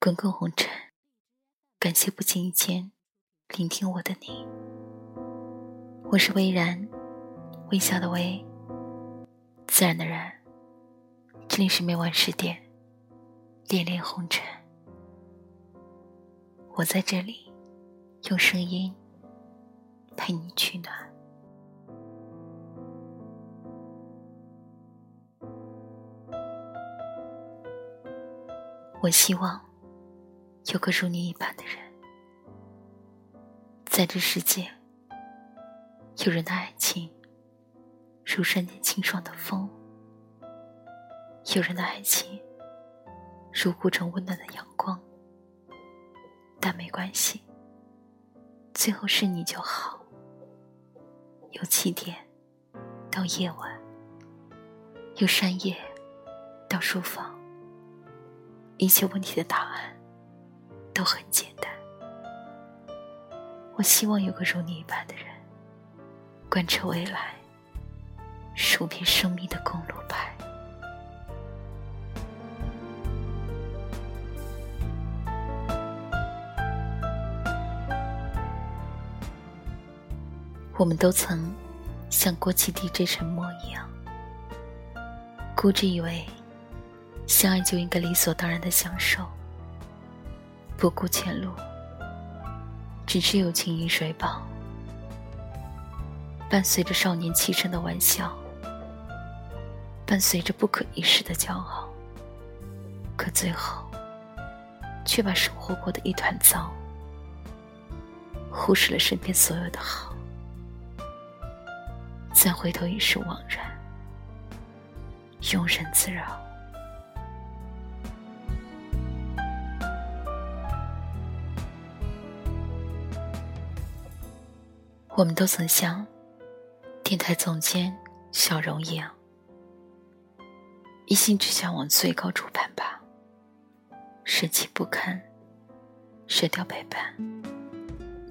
滚滚红尘，感谢不经意间聆听我的你。我是微然，微笑的微，自然的然。这里是每晚十点，恋恋红尘。我在这里，用声音陪你取暖。我希望有个如你一般的人，在这世界。有人的爱情如山间清爽的风，有人的爱情如古城温暖的阳光。但没关系，最后是你就好。由起点到夜晚，由山野到书房，一切问题的答案都很简单。我希望有个如你一般的人。贯彻未来，数遍生命的公路牌。我们都曾像过气地这沉默一样，固执以为相爱就应该理所当然的享受，不顾前路，只知友情饮水饱。伴随着少年气盛的玩笑，伴随着不可一世的骄傲，可最后却把生活过得一团糟，忽视了身边所有的好，再回头已是枉然，庸人自扰。我们都曾像。电台总监小荣一样，一心只想往最高处攀爬，舍弃不堪，舍掉陪伴，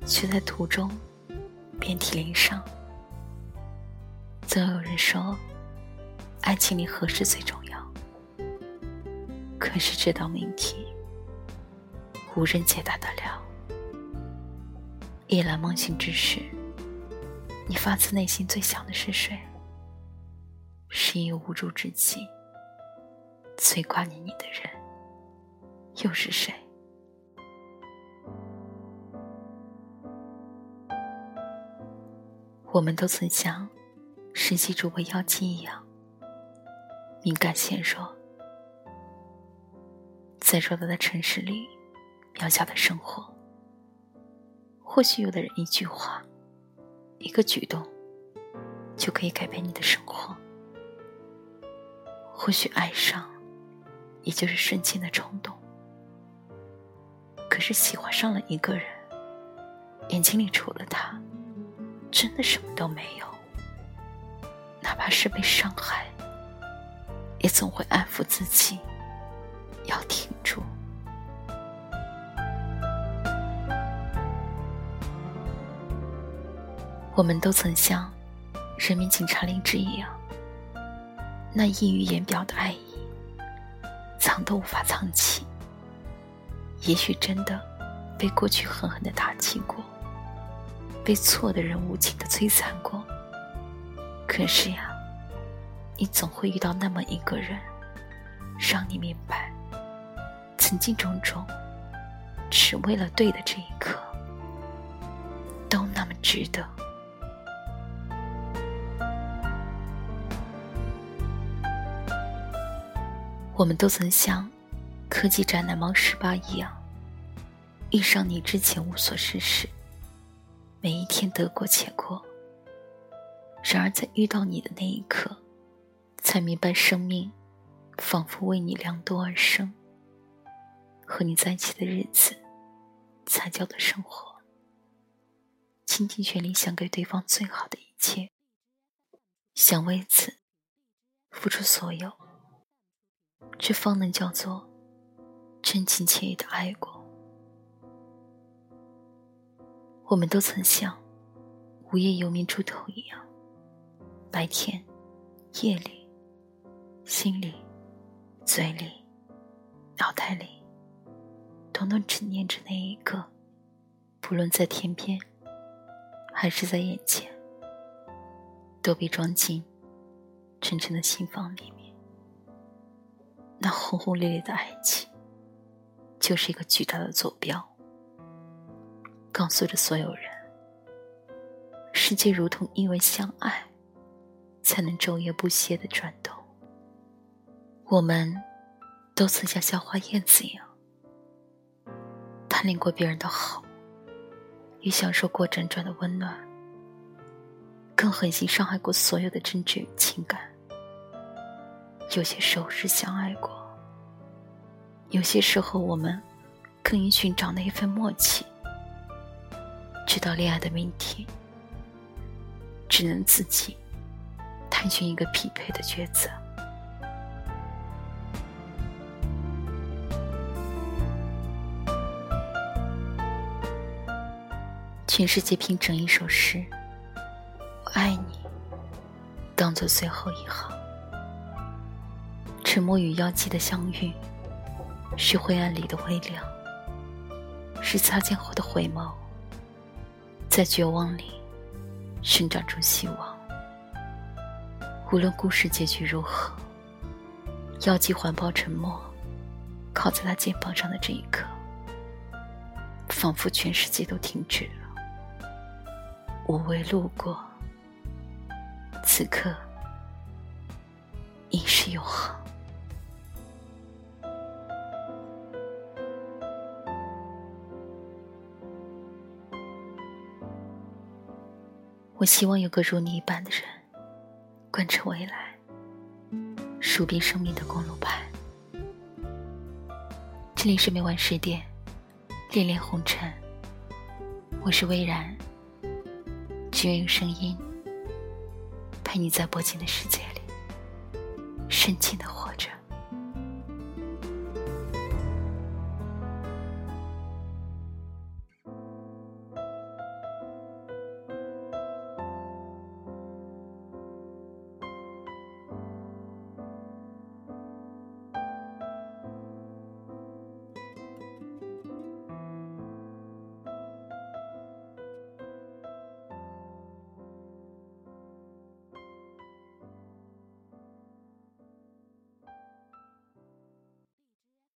却在途中遍体鳞伤。总有人说，爱情里何事最重要？可是这道命题，无人解答得了。夜阑梦醒之时。你发自内心最想的是谁？是一无助之际最挂念你的人，又是谁？我们都曾像实习主播妖姬一样敏感纤弱，在偌大的城市里，渺小的生活，或许有的人一句话。一个举动，就可以改变你的生活。或许爱上，也就是瞬间的冲动。可是喜欢上了一个人，眼睛里除了他，真的什么都没有。哪怕是被伤害，也总会安抚自己，要挺我们都曾像人民警察林芝一样，那溢于言表的爱意，藏都无法藏起。也许真的被过去狠狠的打击过，被错的人无情的摧残过。可是呀，你总会遇到那么一个人，让你明白，曾经种种，只为了对的这一刻，都那么值得。我们都曾像科技宅男王十八一样，遇上你之前无所事事，每一天得过且过。然而在遇到你的那一刻，才明白生命仿佛为你量度而生。和你在一起的日子，才叫做生活。倾尽全力想给对方最好的一切，想为此付出所有。却方能叫做真情切意的爱过。我们都曾像无业游民猪头一样，白天、夜里、心里、嘴里、脑袋里，统统只念着那一个，不论在天边，还是在眼前，都被装进沉沉的心房里面。那轰轰烈烈的爱情，就是一个巨大的坐标，告诉着所有人：世界如同因为相爱，才能昼夜不歇的转动。我们都曾像校花燕子一样，贪恋过别人的好，也享受过辗转的温暖，更狠心伤害过所有的真挚与情感。有些时候是相爱过，有些时候我们更应寻找那一份默契，直到恋爱的命题，只能自己探寻一个匹配的抉择。全世界拼成一首诗，我爱你，当做最后一行。沉默与妖姬的相遇，是灰暗里的微亮，是擦肩后的回眸，在绝望里生长出希望。无论故事结局如何，妖姬环抱沉默，靠在他肩膀上的这一刻，仿佛全世界都停止了。无谓路过，此刻已是永恒。我希望有个如你一般的人，贯彻未来，数遍生命的公路牌。这里是每晚十点，恋恋红尘，我是微然。只愿用声音陪你在薄情的世界里深情的活着。